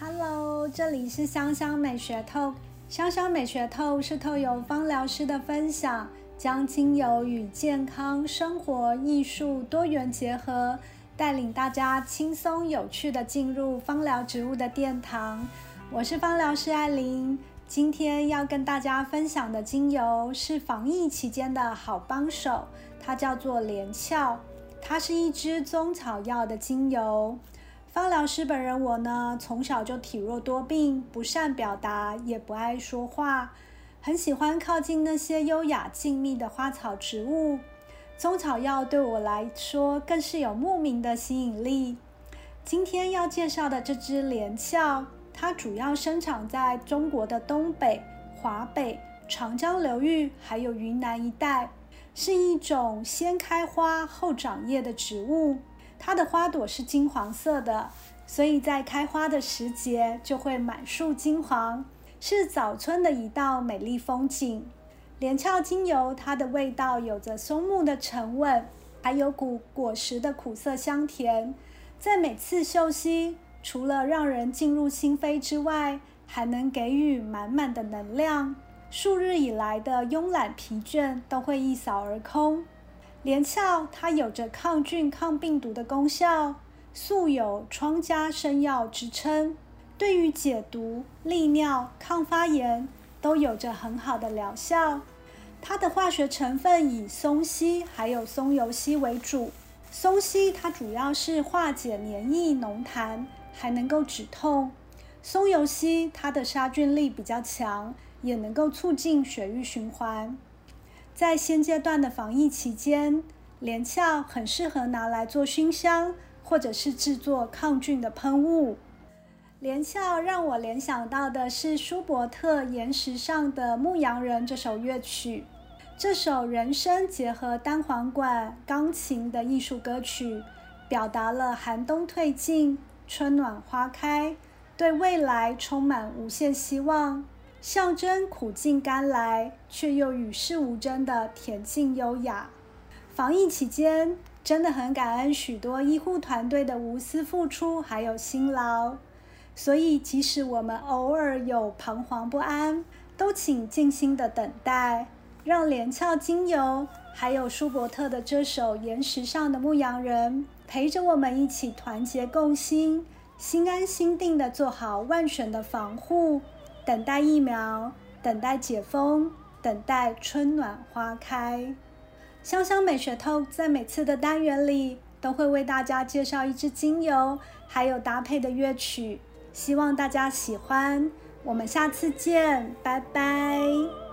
Hello，这里是香香美学透。香香美学透是透由芳疗师的分享，将精油与健康、生活、艺术多元结合，带领大家轻松有趣的进入芳疗植物的殿堂。我是芳疗师艾琳，今天要跟大家分享的精油是防疫期间的好帮手，它叫做连翘，它是一支中草药的精油。芳疗师本人我呢，从小就体弱多病，不善表达，也不爱说话，很喜欢靠近那些优雅静谧的花草植物。中草药对我来说更是有莫名的吸引力。今天要介绍的这支连翘，它主要生长在中国的东北、华北、长江流域，还有云南一带，是一种先开花后长叶的植物。它的花朵是金黄色的，所以在开花的时节就会满树金黄，是早春的一道美丽风景。连翘精油，它的味道有着松木的沉稳，还有股果实的苦涩香甜，在每次嗅吸，除了让人进入心扉之外，还能给予满满的能量，数日以来的慵懒疲倦都会一扫而空。连翘它有着抗菌、抗病毒的功效，素有“疮家生药”之称，对于解毒、利尿、抗发炎都有着很好的疗效。它的化学成分以松烯还有松油烯为主。松烯它主要是化解黏液浓痰，还能够止痛；松油烯它的杀菌力比较强，也能够促进血液循环。在现阶段的防疫期间，连翘很适合拿来做熏香，或者是制作抗菌的喷雾。连翘让我联想到的是舒伯特《岩石上的牧羊人》这首乐曲。这首人声结合单簧管、钢琴的艺术歌曲，表达了寒冬退尽、春暖花开，对未来充满无限希望。象征苦尽甘来，却又与世无争的恬静优雅。防疫期间，真的很感恩许多医护团队的无私付出，还有辛劳。所以，即使我们偶尔有彷徨不安，都请静心的等待，让连翘精油，还有舒伯特的这首《岩石上的牧羊人》，陪着我们一起团结共心，心安心定的做好万全的防护。等待疫苗，等待解封，等待春暖花开。香香美学透在每次的单元里都会为大家介绍一支精油，还有搭配的乐曲，希望大家喜欢。我们下次见，拜拜。